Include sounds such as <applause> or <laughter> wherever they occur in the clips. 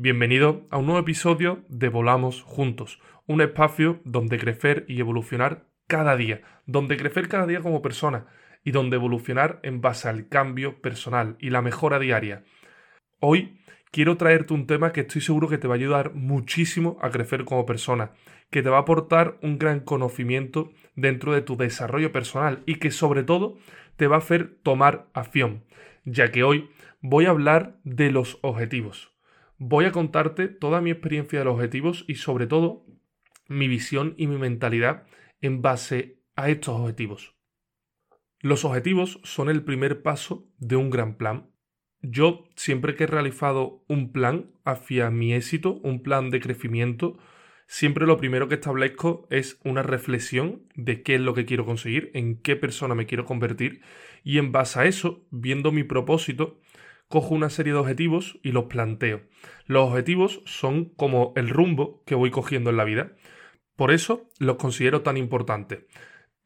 Bienvenido a un nuevo episodio de Volamos Juntos, un espacio donde crecer y evolucionar cada día, donde crecer cada día como persona y donde evolucionar en base al cambio personal y la mejora diaria. Hoy quiero traerte un tema que estoy seguro que te va a ayudar muchísimo a crecer como persona, que te va a aportar un gran conocimiento dentro de tu desarrollo personal y que sobre todo te va a hacer tomar acción, ya que hoy voy a hablar de los objetivos. Voy a contarte toda mi experiencia de los objetivos y sobre todo mi visión y mi mentalidad en base a estos objetivos. Los objetivos son el primer paso de un gran plan. Yo siempre que he realizado un plan hacia mi éxito, un plan de crecimiento, siempre lo primero que establezco es una reflexión de qué es lo que quiero conseguir, en qué persona me quiero convertir y en base a eso, viendo mi propósito, cojo una serie de objetivos y los planteo. Los objetivos son como el rumbo que voy cogiendo en la vida. Por eso los considero tan importantes.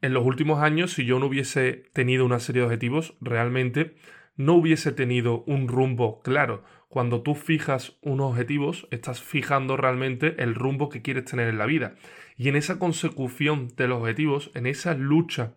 En los últimos años, si yo no hubiese tenido una serie de objetivos, realmente no hubiese tenido un rumbo claro. Cuando tú fijas unos objetivos, estás fijando realmente el rumbo que quieres tener en la vida. Y en esa consecución de los objetivos, en esa lucha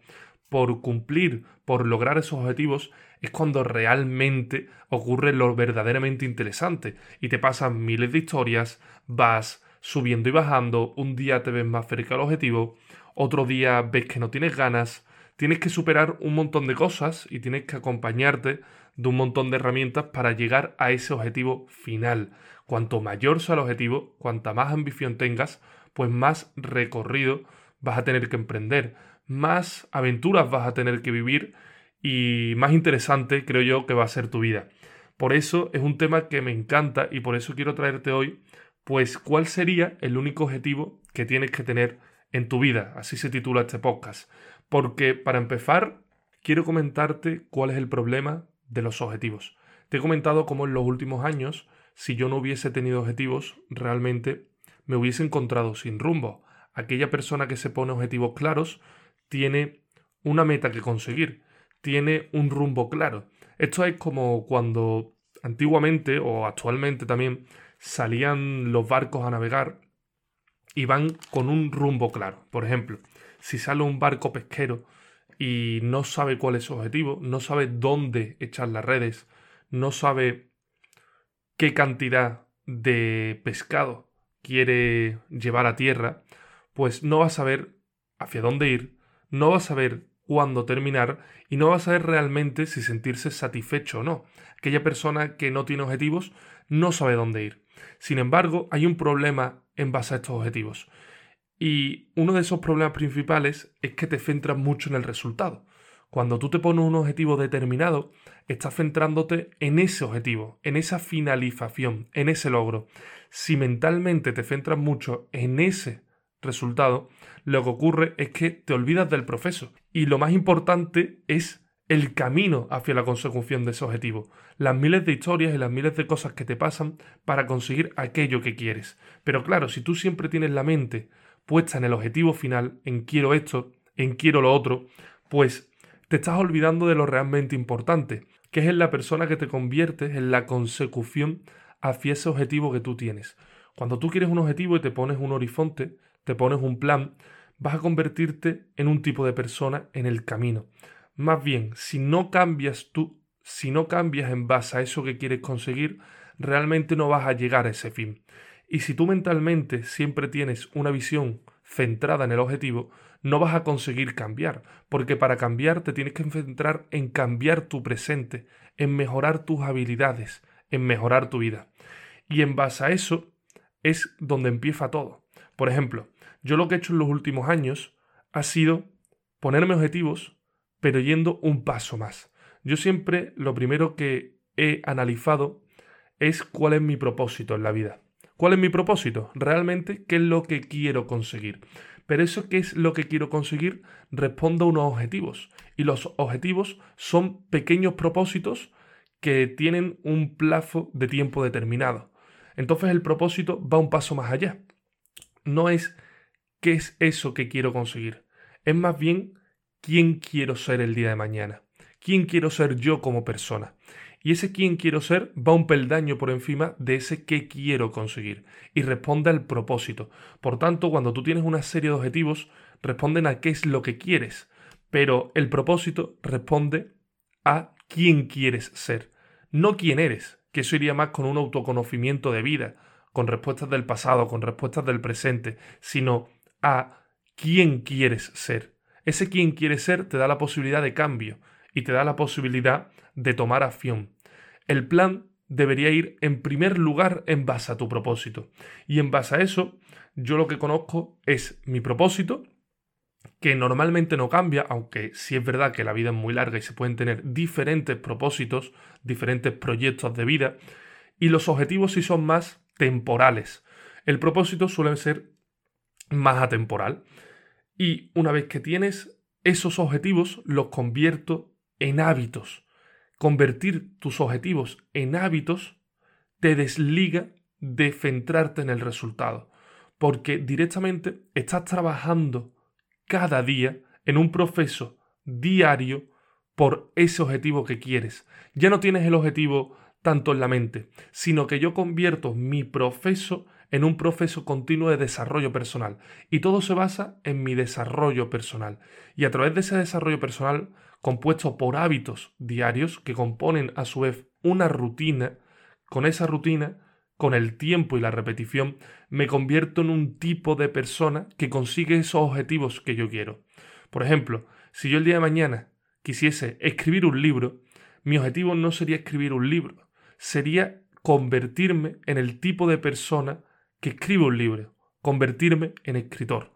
por cumplir, por lograr esos objetivos, es cuando realmente ocurre lo verdaderamente interesante y te pasan miles de historias, vas subiendo y bajando, un día te ves más cerca del objetivo, otro día ves que no tienes ganas, tienes que superar un montón de cosas y tienes que acompañarte de un montón de herramientas para llegar a ese objetivo final. Cuanto mayor sea el objetivo, cuanta más ambición tengas, pues más recorrido vas a tener que emprender, más aventuras vas a tener que vivir y más interesante creo yo que va a ser tu vida. Por eso es un tema que me encanta y por eso quiero traerte hoy, pues cuál sería el único objetivo que tienes que tener en tu vida, así se titula este podcast. Porque para empezar, quiero comentarte cuál es el problema de los objetivos. Te he comentado cómo en los últimos años, si yo no hubiese tenido objetivos, realmente me hubiese encontrado sin rumbo. Aquella persona que se pone objetivos claros tiene una meta que conseguir, tiene un rumbo claro. Esto es como cuando antiguamente o actualmente también salían los barcos a navegar y van con un rumbo claro. Por ejemplo, si sale un barco pesquero y no sabe cuál es su objetivo, no sabe dónde echar las redes, no sabe qué cantidad de pescado quiere llevar a tierra, pues no va a saber hacia dónde ir, no va a saber cuándo terminar y no va a saber realmente si sentirse satisfecho o no. Aquella persona que no tiene objetivos no sabe dónde ir. Sin embargo, hay un problema en base a estos objetivos. Y uno de esos problemas principales es que te centras mucho en el resultado. Cuando tú te pones un objetivo determinado, estás centrándote en ese objetivo, en esa finalización, en ese logro. Si mentalmente te centras mucho en ese resultado, lo que ocurre es que te olvidas del proceso. Y lo más importante es el camino hacia la consecución de ese objetivo, las miles de historias y las miles de cosas que te pasan para conseguir aquello que quieres. Pero claro, si tú siempre tienes la mente puesta en el objetivo final, en quiero esto, en quiero lo otro, pues te estás olvidando de lo realmente importante, que es en la persona que te conviertes en la consecución hacia ese objetivo que tú tienes. Cuando tú quieres un objetivo y te pones un horizonte, te pones un plan, vas a convertirte en un tipo de persona en el camino. Más bien, si no cambias tú, si no cambias en base a eso que quieres conseguir, realmente no vas a llegar a ese fin. Y si tú mentalmente siempre tienes una visión centrada en el objetivo, no vas a conseguir cambiar, porque para cambiar te tienes que centrar en cambiar tu presente, en mejorar tus habilidades, en mejorar tu vida. Y en base a eso es donde empieza todo. Por ejemplo, yo lo que he hecho en los últimos años ha sido ponerme objetivos, pero yendo un paso más. Yo siempre lo primero que he analizado es cuál es mi propósito en la vida. ¿Cuál es mi propósito? Realmente, ¿qué es lo que quiero conseguir? Pero eso qué es lo que quiero conseguir respondo a unos objetivos. Y los objetivos son pequeños propósitos que tienen un plazo de tiempo determinado. Entonces el propósito va un paso más allá. No es qué es eso que quiero conseguir. Es más bien quién quiero ser el día de mañana. ¿Quién quiero ser yo como persona? Y ese quién quiero ser va un peldaño por encima de ese qué quiero conseguir y responde al propósito. Por tanto, cuando tú tienes una serie de objetivos, responden a qué es lo que quieres, pero el propósito responde a quién quieres ser, no quién eres, que eso iría más con un autoconocimiento de vida, con respuestas del pasado, con respuestas del presente, sino a quién quieres ser. Ese quién quieres ser te da la posibilidad de cambio y te da la posibilidad de tomar acción. El plan debería ir en primer lugar en base a tu propósito. Y en base a eso, yo lo que conozco es mi propósito, que normalmente no cambia, aunque sí es verdad que la vida es muy larga y se pueden tener diferentes propósitos, diferentes proyectos de vida, y los objetivos sí son más temporales. El propósito suele ser más atemporal. Y una vez que tienes esos objetivos, los convierto en hábitos. Convertir tus objetivos en hábitos te desliga de centrarte en el resultado, porque directamente estás trabajando cada día en un proceso diario por ese objetivo que quieres. Ya no tienes el objetivo tanto en la mente, sino que yo convierto mi proceso en un proceso continuo de desarrollo personal. Y todo se basa en mi desarrollo personal. Y a través de ese desarrollo personal, compuesto por hábitos diarios que componen a su vez una rutina, con esa rutina, con el tiempo y la repetición, me convierto en un tipo de persona que consigue esos objetivos que yo quiero. Por ejemplo, si yo el día de mañana quisiese escribir un libro, mi objetivo no sería escribir un libro, sería convertirme en el tipo de persona que escribe un libro, convertirme en escritor.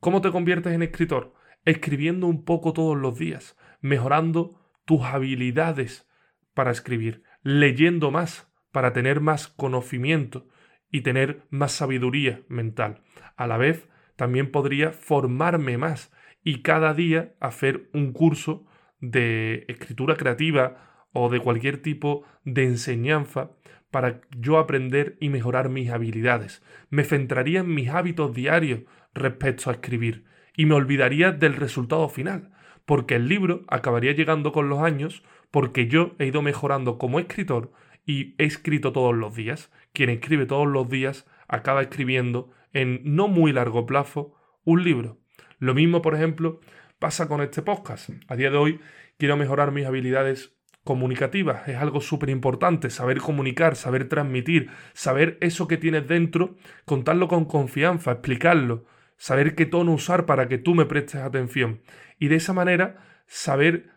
¿Cómo te conviertes en escritor? Escribiendo un poco todos los días, mejorando tus habilidades para escribir, leyendo más para tener más conocimiento y tener más sabiduría mental. A la vez, también podría formarme más y cada día hacer un curso de escritura creativa o de cualquier tipo de enseñanza para yo aprender y mejorar mis habilidades. Me centraría en mis hábitos diarios respecto a escribir y me olvidaría del resultado final, porque el libro acabaría llegando con los años porque yo he ido mejorando como escritor y he escrito todos los días. Quien escribe todos los días acaba escribiendo en no muy largo plazo un libro. Lo mismo, por ejemplo, pasa con este podcast. A día de hoy quiero mejorar mis habilidades comunicativas. Es algo súper importante, saber comunicar, saber transmitir, saber eso que tienes dentro, contarlo con confianza, explicarlo, saber qué tono usar para que tú me prestes atención. Y de esa manera saber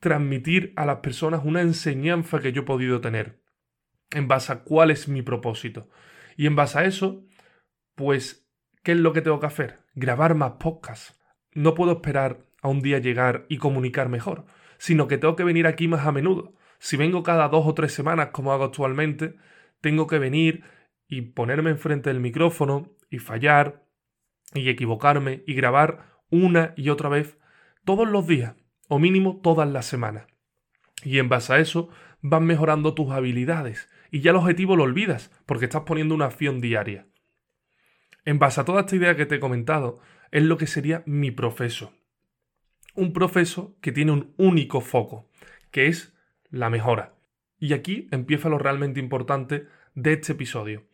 transmitir a las personas una enseñanza que yo he podido tener en base a cuál es mi propósito. Y en base a eso, pues, ¿qué es lo que tengo que hacer? Grabar más podcasts. No puedo esperar a un día llegar y comunicar mejor, sino que tengo que venir aquí más a menudo. Si vengo cada dos o tres semanas, como hago actualmente, tengo que venir y ponerme enfrente del micrófono y fallar y equivocarme y grabar una y otra vez todos los días, o mínimo todas las semanas. Y en base a eso van mejorando tus habilidades y ya el objetivo lo olvidas porque estás poniendo una acción diaria. En base a toda esta idea que te he comentado, es lo que sería mi proceso. Un proceso que tiene un único foco, que es la mejora. Y aquí empieza lo realmente importante de este episodio.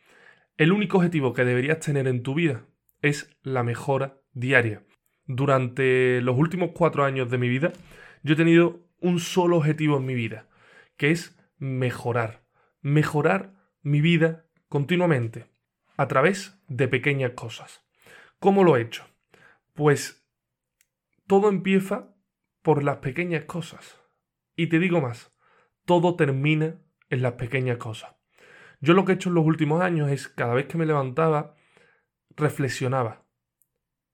El único objetivo que deberías tener en tu vida es la mejora diaria. Durante los últimos cuatro años de mi vida, yo he tenido un solo objetivo en mi vida, que es mejorar mejorar mi vida continuamente a través de pequeñas cosas. ¿Cómo lo he hecho? Pues todo empieza por las pequeñas cosas. Y te digo más, todo termina en las pequeñas cosas. Yo lo que he hecho en los últimos años es, cada vez que me levantaba, reflexionaba.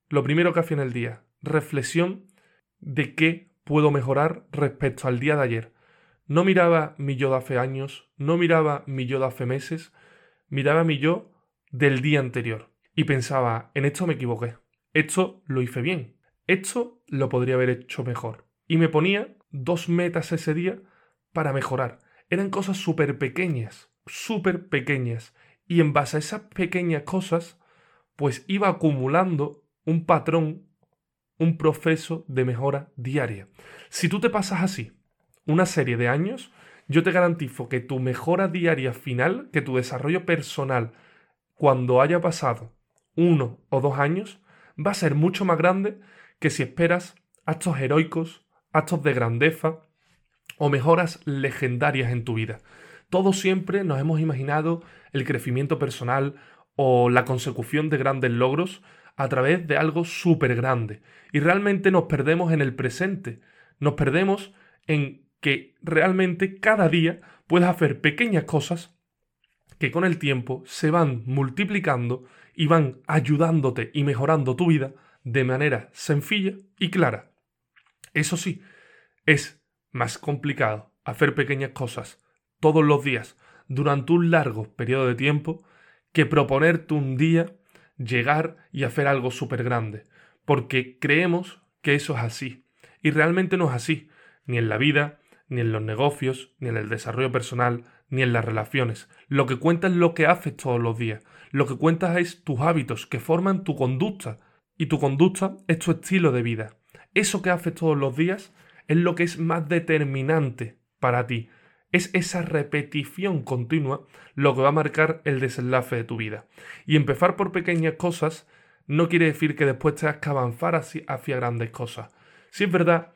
Lo primero que hacía en el día, reflexión de qué puedo mejorar respecto al día de ayer. No miraba mi yo de hace años, no miraba mi yo de hace meses, miraba mi yo del día anterior. Y pensaba, en esto me equivoqué, esto lo hice bien, esto lo podría haber hecho mejor. Y me ponía dos metas ese día para mejorar. Eran cosas súper pequeñas, súper pequeñas. Y en base a esas pequeñas cosas, pues iba acumulando un patrón, un proceso de mejora diaria. Si tú te pasas así, una serie de años, yo te garantizo que tu mejora diaria final, que tu desarrollo personal, cuando haya pasado uno o dos años, va a ser mucho más grande que si esperas actos heroicos, actos de grandeza o mejoras legendarias en tu vida. Todos siempre nos hemos imaginado el crecimiento personal o la consecución de grandes logros a través de algo súper grande. Y realmente nos perdemos en el presente. Nos perdemos en que realmente cada día puedes hacer pequeñas cosas que con el tiempo se van multiplicando y van ayudándote y mejorando tu vida de manera sencilla y clara. Eso sí, es más complicado hacer pequeñas cosas todos los días durante un largo periodo de tiempo que proponerte un día llegar y hacer algo súper grande, porque creemos que eso es así. Y realmente no es así, ni en la vida, ni en los negocios, ni en el desarrollo personal, ni en las relaciones. Lo que cuenta es lo que haces todos los días. Lo que cuentas es tus hábitos que forman tu conducta. Y tu conducta es tu estilo de vida. Eso que haces todos los días es lo que es más determinante para ti. Es esa repetición continua lo que va a marcar el desenlace de tu vida. Y empezar por pequeñas cosas no quiere decir que después tengas que avanzar hacia, grandes cosas. Si es verdad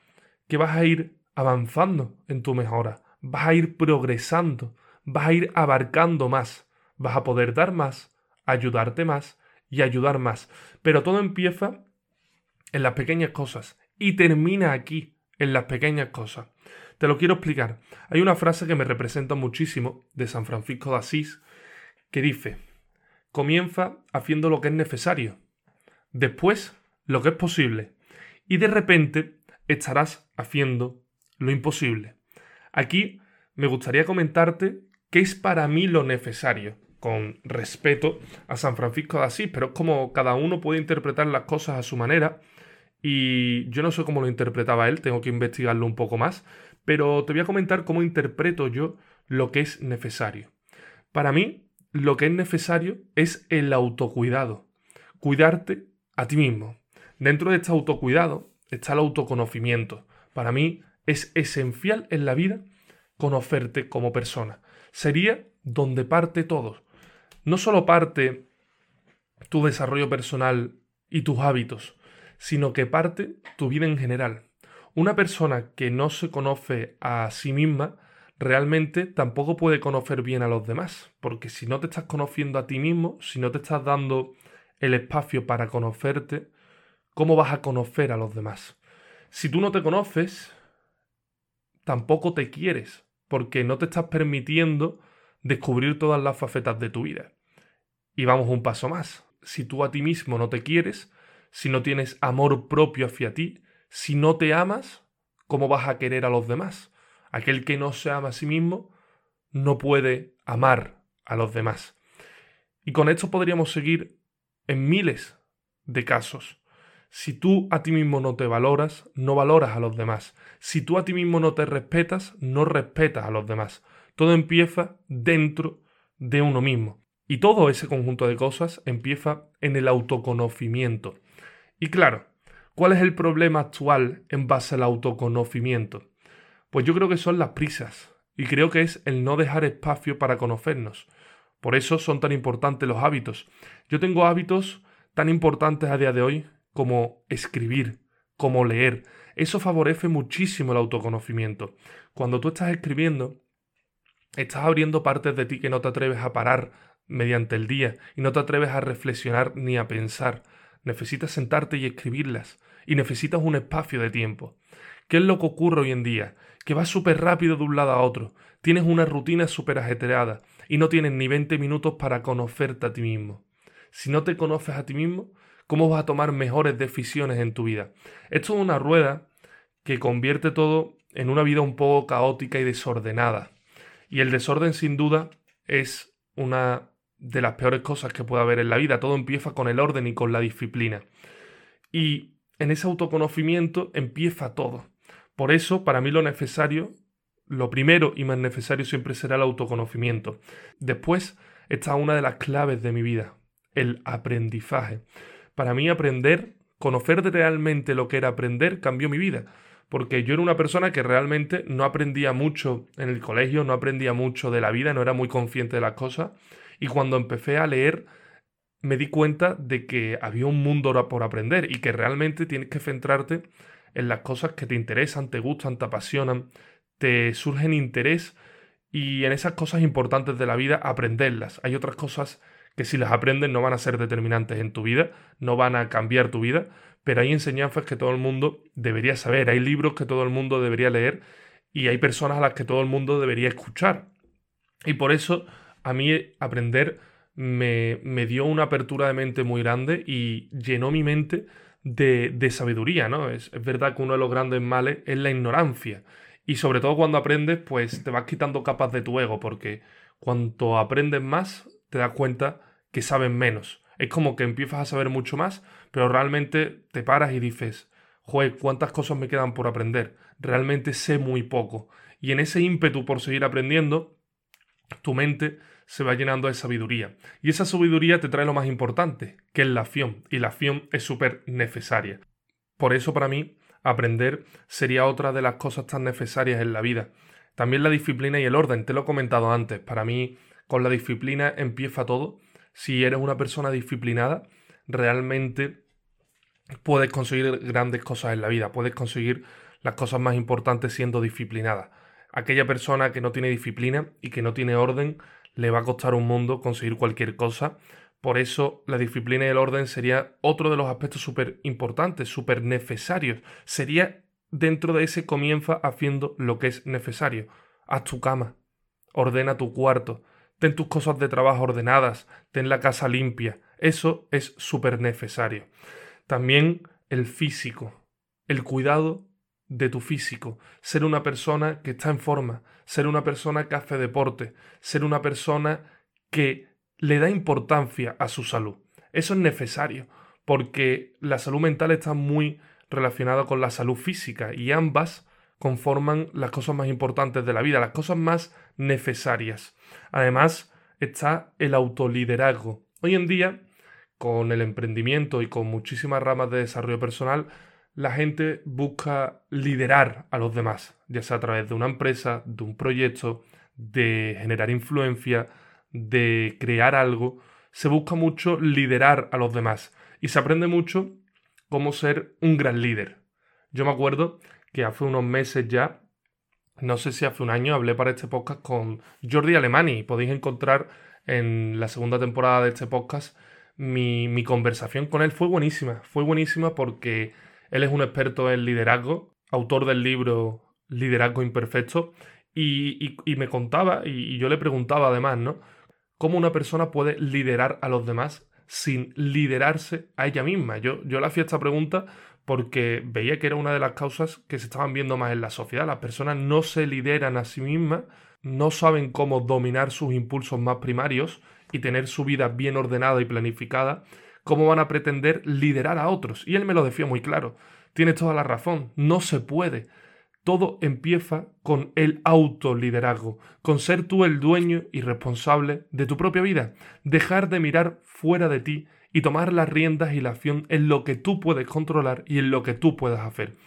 que vas a ir avanzando en tu mejora, vas a ir progresando, vas a ir abarcando más, vas a poder dar más, ayudarte más y ayudar más. Pero todo empieza en las pequeñas cosas y termina aquí, en las pequeñas cosas. Te lo quiero explicar. Hay una frase que me representa muchísimo de San Francisco de Asís que dice, comienza haciendo lo que es necesario, después lo que es posible y de repente estarás haciendo lo imposible. Aquí me gustaría comentarte qué es para mí lo necesario, con respeto a San Francisco de Asís, pero es como cada uno puede interpretar las cosas a su manera y yo no sé cómo lo interpretaba él, tengo que investigarlo un poco más, pero te voy a comentar cómo interpreto yo lo que es necesario. Para mí, lo que es necesario es el autocuidado, cuidarte a ti mismo. Dentro de este autocuidado está el autoconocimiento. Para mí es esencial en la vida conocerte como persona. Sería donde parte todo. No solo parte tu desarrollo personal y tus hábitos, sino que parte tu vida en general. Una persona que no se conoce a sí misma realmente tampoco puede conocer bien a los demás, porque si no te estás conociendo a ti mismo, si no te estás dando el espacio para conocerte, ¿cómo vas a conocer a los demás? Si tú no te conoces, tampoco te quieres, porque no te estás permitiendo descubrir todas las facetas de tu vida. Y vamos un paso más. Si tú a ti mismo no te quieres, si no tienes amor propio hacia ti, si no te amas, ¿cómo vas a querer a los demás? Aquel que no se ama a sí mismo no puede amar a los demás. Y con esto podríamos seguir en miles de casos. Si tú a ti mismo no te valoras, no valoras a los demás. Si tú a ti mismo no te respetas, no respetas a los demás. Todo empieza dentro de uno mismo. Y todo ese conjunto de cosas empieza en el autoconocimiento. Y claro, ¿Cuál es el problema actual en base al autoconocimiento? Pues yo creo que son las prisas y creo que es el no dejar espacio para conocernos. Por eso son tan importantes los hábitos. Yo tengo hábitos tan importantes a día de hoy como escribir, como leer. Eso favorece muchísimo el autoconocimiento. Cuando tú estás escribiendo, estás abriendo partes de ti que no te atreves a parar mediante el día y no te atreves a reflexionar ni a pensar. Necesitas sentarte y escribirlas y necesitas un espacio de tiempo. ¿Qué es lo que ocurre hoy en día? Que vas súper rápido de un lado a otro, tienes una rutina súper ajetreada y no tienes ni 20 minutos para conocerte a ti mismo. Si no te conoces a ti mismo, ¿cómo vas a tomar mejores decisiones en tu vida? Esto es una rueda que convierte todo en una vida un poco caótica y desordenada. Y el desorden sin duda es una de las peores cosas que puede haber en la vida. Todo empieza con el orden y con la disciplina. Y en ese autoconocimiento empieza todo. Por eso, para mí lo necesario, lo primero y más necesario siempre será el autoconocimiento. Después está una de las claves de mi vida, el aprendizaje. Para mí aprender, conocer realmente lo que era aprender, cambió mi vida. porque yo era una persona que realmente no aprendía mucho en el colegio, no aprendía mucho de la vida, no era muy consciente de las cosas, y cuando empecé a leer me di cuenta de que había un mundo por aprender y que realmente tienes que centrarte en las cosas que te interesan, te gustan, te apasionan, te surgen interés y en esas cosas importantes de la vida aprenderlas. Hay otras cosas que si las aprendes no van a ser determinantes en tu vida, no van a cambiar tu vida, pero hay enseñanzas que todo el mundo debería saber, hay libros que todo el mundo debería leer y hay personas a las que todo el mundo debería escuchar. Y por eso a mí aprender me, me dio una apertura de mente muy grande y llenó mi mente de, de sabiduría, ¿no? Es, es verdad que uno de los grandes males es la ignorancia. Y sobre todo cuando aprendes, pues te vas quitando capas de tu ego, porque cuanto aprendes más, te das cuenta que sabes menos. Es como que empiezas a saber mucho más, pero realmente te paras y dices, joder, ¿cuántas cosas me quedan por aprender? Realmente sé muy poco. Y en ese ímpetu por seguir aprendiendo, tu mente se va llenando de sabiduría. Y esa sabiduría te trae lo más importante, que es la acción. Y la acción es súper necesaria. Por eso para mí, aprender sería otra de las cosas tan necesarias en la vida. También la disciplina y el orden, te lo he comentado antes. Para mí, con la disciplina empieza todo. Si eres una persona disciplinada, realmente puedes conseguir grandes cosas en la vida. Puedes conseguir las cosas más importantes siendo disciplinada. Aquella persona que no tiene disciplina y que no tiene orden, le va a costar un mundo conseguir cualquier cosa. Por eso la disciplina y el orden sería otro de los aspectos súper importantes, súper necesarios. Sería dentro de ese comienza haciendo lo que es necesario. Haz tu cama, ordena tu cuarto, ten tus cosas de trabajo ordenadas, ten la casa limpia. Eso es súper necesario. También el físico, el cuidado de tu físico, ser una persona que está en forma, ser una persona que hace deporte, ser una persona que le da importancia a su salud. Eso es necesario, porque la salud mental está muy relacionada con la salud física y ambas conforman las cosas más importantes de la vida, las cosas más necesarias. Además, está el autoliderazgo. Hoy en día, con el emprendimiento y con muchísimas ramas de desarrollo personal, la gente busca liderar a los demás, ya sea a través de una empresa, de un proyecto, de generar influencia, de crear algo. Se busca mucho liderar a los demás y se aprende mucho cómo ser un gran líder. Yo me acuerdo que hace unos meses ya, no sé si hace un año, hablé para este podcast con Jordi Alemani. Podéis encontrar en la segunda temporada de este podcast mi, mi conversación con él. Fue buenísima, fue buenísima porque él es un experto en liderazgo, autor del libro Liderazgo Imperfecto, y, me contaba, y, yo le preguntaba además, ¿no? ¿Cómo una persona puede liderar a los demás sin liderarse a ella misma? Yo, yo le hacía esta pregunta porque veía que era una de las causas que se estaban viendo más en la sociedad. Las personas no se lideran a sí mismas, no saben cómo dominar sus impulsos más primarios y tener su vida bien ordenada y planificada ¿Cómo van a pretender liderar a otros? Y él me lo decía muy claro. Tienes toda la razón. No se puede. Todo empieza con el autoliderazgo, con ser tú el dueño y responsable de tu propia vida. Dejar de mirar fuera de ti y tomar las riendas y la acción en lo que tú puedes controlar y en lo que tú puedas hacer.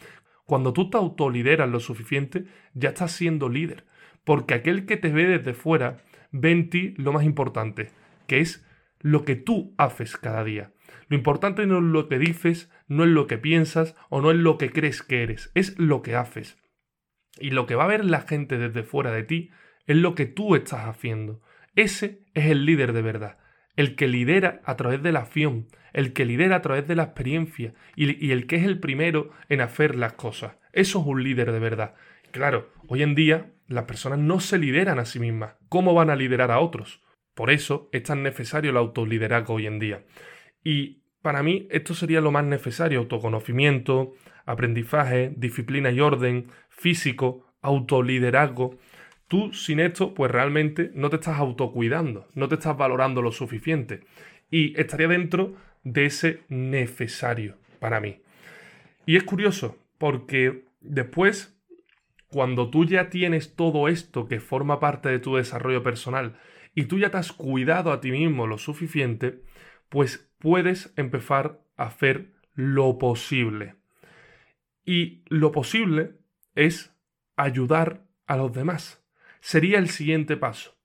Cuando tú te autolideras lo suficiente, ya estás siendo líder. Porque aquel que te ve desde fuera ve en ti lo más importante, que es lo que tú haces cada día. Lo importante no es lo que dices, no es lo que piensas o no es lo que crees que eres, es lo que haces. Y lo que va a ver la gente desde fuera de ti es lo que tú estás haciendo. Ese es el líder de verdad, el que lidera a través de la acción, el que lidera a través de la experiencia y, y el que es el primero en hacer las cosas. Eso es un líder de verdad. Claro, hoy en día las personas no se lideran a sí mismas. ¿Cómo van a liderar a otros? Por eso es tan necesario el autoliderazgo hoy en día. Y para mí esto sería lo más necesario, autoconocimiento, aprendizaje, disciplina y orden, físico, autoliderazgo. Tú sin esto, pues realmente no te estás autocuidando, no te estás valorando lo suficiente. Y estaría dentro de ese necesario para mí. Y es curioso, porque después, cuando tú ya tienes todo esto que forma parte de tu desarrollo personal, y tú ya te has cuidado a ti mismo lo suficiente, pues puedes empezar a hacer lo posible. Y lo posible es ayudar a los demás. Sería el siguiente paso.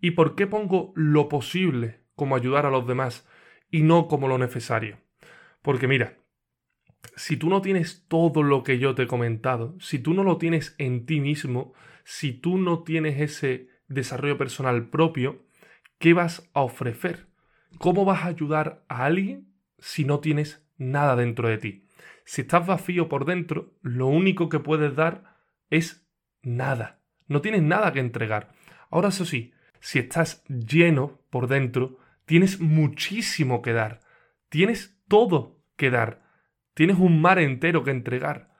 ¿Y por qué pongo lo posible como ayudar a los demás y no como lo necesario? Porque mira, si tú no tienes todo lo que yo te he comentado, si tú no lo tienes en ti mismo, si tú no tienes ese desarrollo personal propio, ¿qué vas a ofrecer? ¿Cómo vas a ayudar a alguien si no tienes nada dentro de ti? Si estás vacío por dentro, lo único que puedes dar es nada. No tienes nada que entregar. Ahora eso sí, si estás lleno por dentro, tienes muchísimo que dar. Tienes todo que dar. Tienes un mar entero que entregar.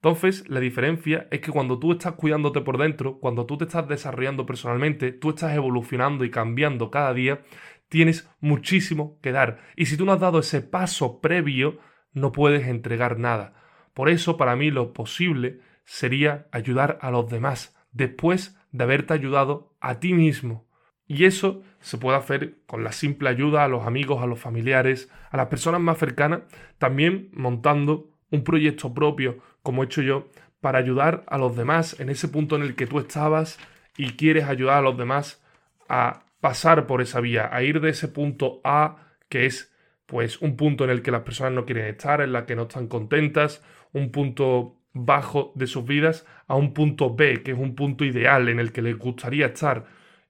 Entonces, la diferencia es que cuando tú estás cuidándote por dentro, cuando tú te estás desarrollando personalmente, tú estás evolucionando y cambiando cada día, tienes muchísimo que dar. Y si tú no has dado ese paso previo, no puedes entregar nada. Por eso, para mí, lo posible sería ayudar a los demás después de haberte ayudado a ti mismo. Y eso se puede hacer con la simple ayuda a los amigos, a los familiares, a las personas más cercanas, también montando un proyecto propio, como he hecho yo, para ayudar a los demás en ese punto en el que tú estabas y quieres ayudar a los demás a pasar por esa vía, a ir de ese punto A, que es pues un punto en el que las personas no quieren estar, en la que no están contentas, un punto bajo de sus vidas, a un punto B, que es un punto ideal en el que les gustaría estar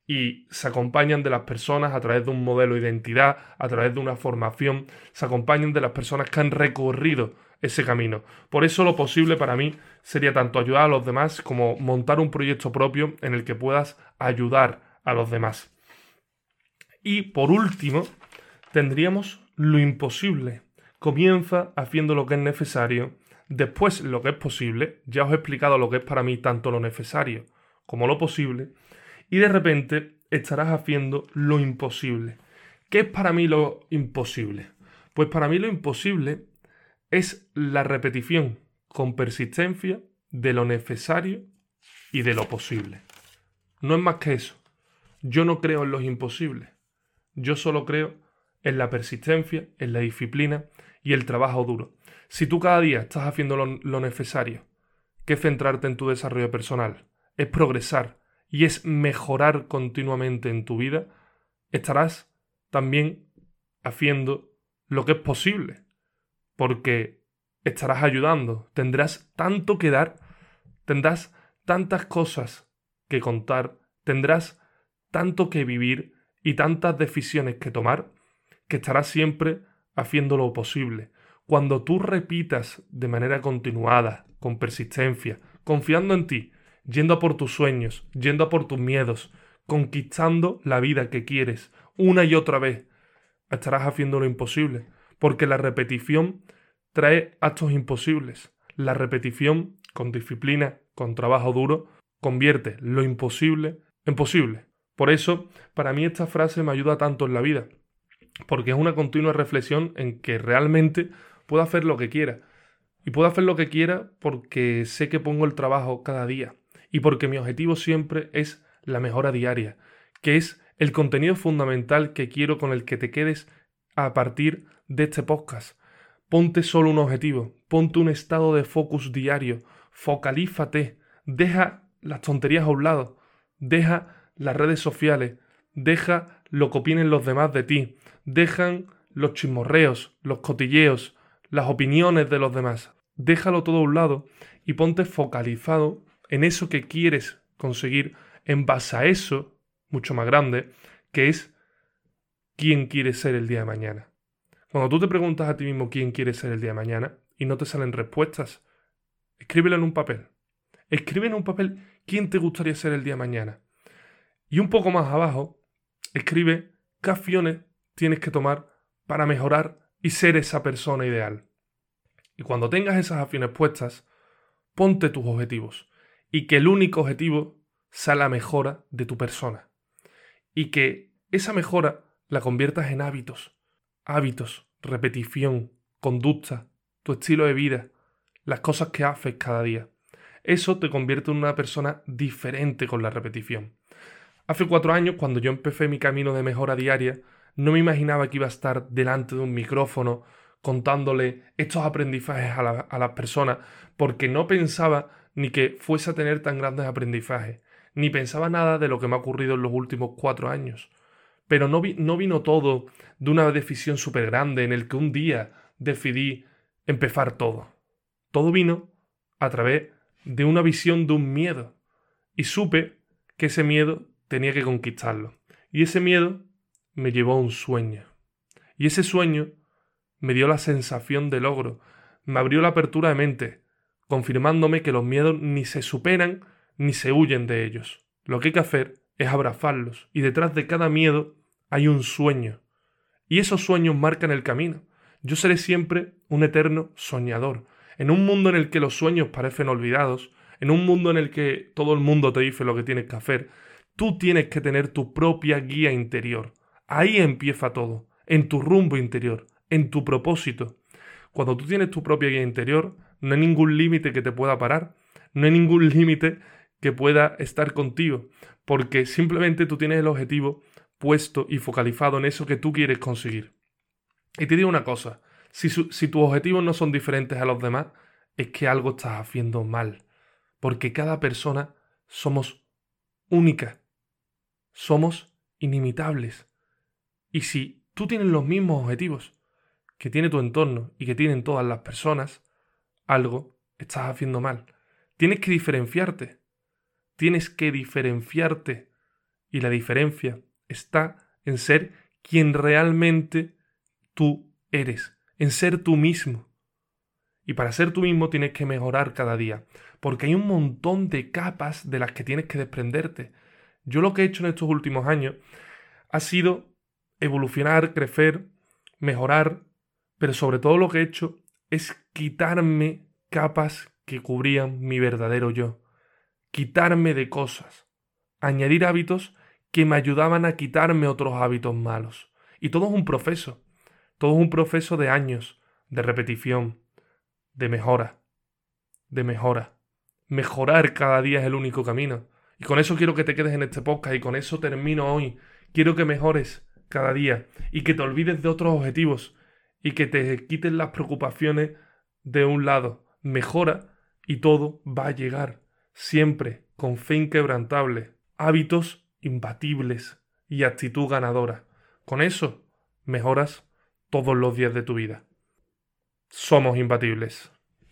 y se acompañan de las personas a través de un modelo de identidad, a través de una formación, se acompañan de las personas que han recorrido ese camino. Por eso lo posible para mí sería tanto ayudar a los demás como montar un proyecto propio en el que puedas ayudar a los demás. Y por último, tendríamos lo imposible. Comienza haciendo lo que es necesario, después lo que es posible, ya os he explicado lo que es para mí tanto lo necesario como lo posible, y de repente estarás haciendo lo imposible. ¿Qué es para mí lo imposible? Pues para mí lo imposible es la repetición con persistencia de lo necesario y de lo posible. No es más que eso. Yo no creo en los imposibles. Yo solo creo en la persistencia, en la disciplina y el trabajo duro. Si tú cada día estás haciendo lo, lo necesario, que es centrarte en tu desarrollo personal, es progresar, y es mejorar continuamente en tu vida, estarás también haciendo lo que es posible, porque estarás ayudando, tendrás tanto que dar, tendrás tantas cosas que contar, tendrás tanto que vivir y tantas decisiones que tomar, que estarás siempre haciendo lo posible. Cuando tú repitas de manera continuada, con persistencia, confiando en ti, yendo a por tus sueños, yendo a por tus miedos, conquistando la vida que quieres una y otra vez, estarás haciendo lo imposible, porque la repetición trae actos imposibles. La repetición, con disciplina, con trabajo duro, convierte lo imposible en posible. Por eso, para mí esta frase me ayuda tanto en la vida, porque es una continua reflexión en que realmente puedo hacer lo que quiera. Y puedo hacer lo que quiera porque sé que pongo el trabajo cada día, y porque mi objetivo siempre es la mejora diaria, que es el contenido fundamental que quiero con el que te quedes a partir de este podcast. Ponte solo un objetivo, ponte un estado de focus diario, focalízate, deja las tonterías a un lado, deja las redes sociales, deja lo que opinen los demás de ti, dejan los chismorreos, los cotilleos, las opiniones de los demás. Déjalo todo a un lado y ponte focalizado en eso que quieres conseguir en base a eso, mucho más grande, que es quién quieres ser el día de mañana. Cuando tú te preguntas a ti mismo quién quieres ser el día de mañana y no te salen respuestas, escríbelo en un papel. Escribe en un papel quién te gustaría ser el día de mañana. Y un poco más abajo, escribe qué acciones tienes que tomar para mejorar y ser esa persona ideal. Y cuando tengas esas acciones puestas, ponte tus objetivos y que el único objetivo sea la mejora de tu persona. Y que esa mejora la conviertas en hábitos. Hábitos, repetición, conducta, tu estilo de vida, las cosas que haces cada día. Eso te convierte en una persona diferente con la repetición. Hace cuatro años, cuando yo empecé mi camino de mejora diaria, no me imaginaba que iba a estar delante de un micrófono contándole estos aprendizajes a, a las personas, porque no pensaba ni que fuese a tener tan grandes aprendizajes, ni pensaba nada de lo que me ha ocurrido en los últimos cuatro años. Pero no, no vino todo de una decisión súper grande en el que un día decidí empezar todo. Todo vino a través de una visión de un miedo. Y supe que ese miedo tenía que conquistarlo. Y ese miedo me llevó a un sueño. Y ese sueño me dio la sensación de logro, me abrió la apertura de mente, confirmándome que los miedos ni se superan ni se huyen de ellos. Lo que hay que hacer es abrazarlos, y detrás de cada miedo hay un sueño. Y esos sueños marcan el camino. Yo seré siempre un eterno soñador. En un mundo en el que los sueños parecen olvidados, en un mundo en el que todo el mundo te dice lo que tienes que hacer, tú tienes que tener tu propia guía interior. Ahí empieza todo, en tu rumbo interior, en tu propósito. Cuando tú tienes tu propia guía interior, no hay ningún límite que te pueda parar, no hay ningún <laughs> límite que pueda estar contigo, porque simplemente tú tienes el objetivo puesto y focalizado en eso que tú quieres conseguir. Y te digo una cosa, si, si tus objetivos no son diferentes a los demás, es que algo estás haciendo mal, porque cada persona somos única, somos inimitables. Y si tú tienes los mismos objetivos que tiene tu entorno y que tienen todas las personas, algo estás haciendo mal. Tienes que diferenciarte. Tienes que diferenciarte. Y la diferencia está en ser quien realmente tú eres, en ser tú mismo. Y para ser tú mismo tienes que mejorar cada día, porque hay un montón de capas de las que tienes que desprenderte. Yo lo que he hecho en estos últimos años ha sido evolucionar, crecer, mejorar, pero sobre todo lo que he hecho es quitarme capas que cubrían mi verdadero yo, quitarme de cosas, añadir hábitos que me ayudaban a quitarme otros hábitos malos. Y todo es un proceso, todo es un proceso de años, de repetición, de mejora, de mejora. Mejorar cada día es el único camino. Y con eso quiero que te quedes en este podcast y con eso termino hoy. Quiero que mejores cada día y que te olvides de otros objetivos y que te quiten las preocupaciones de un lado. Mejora y todo va a llegar, siempre con fe inquebrantable, hábitos imbatibles y actitud ganadora. Con eso mejoras todos los días de tu vida. Somos imbatibles.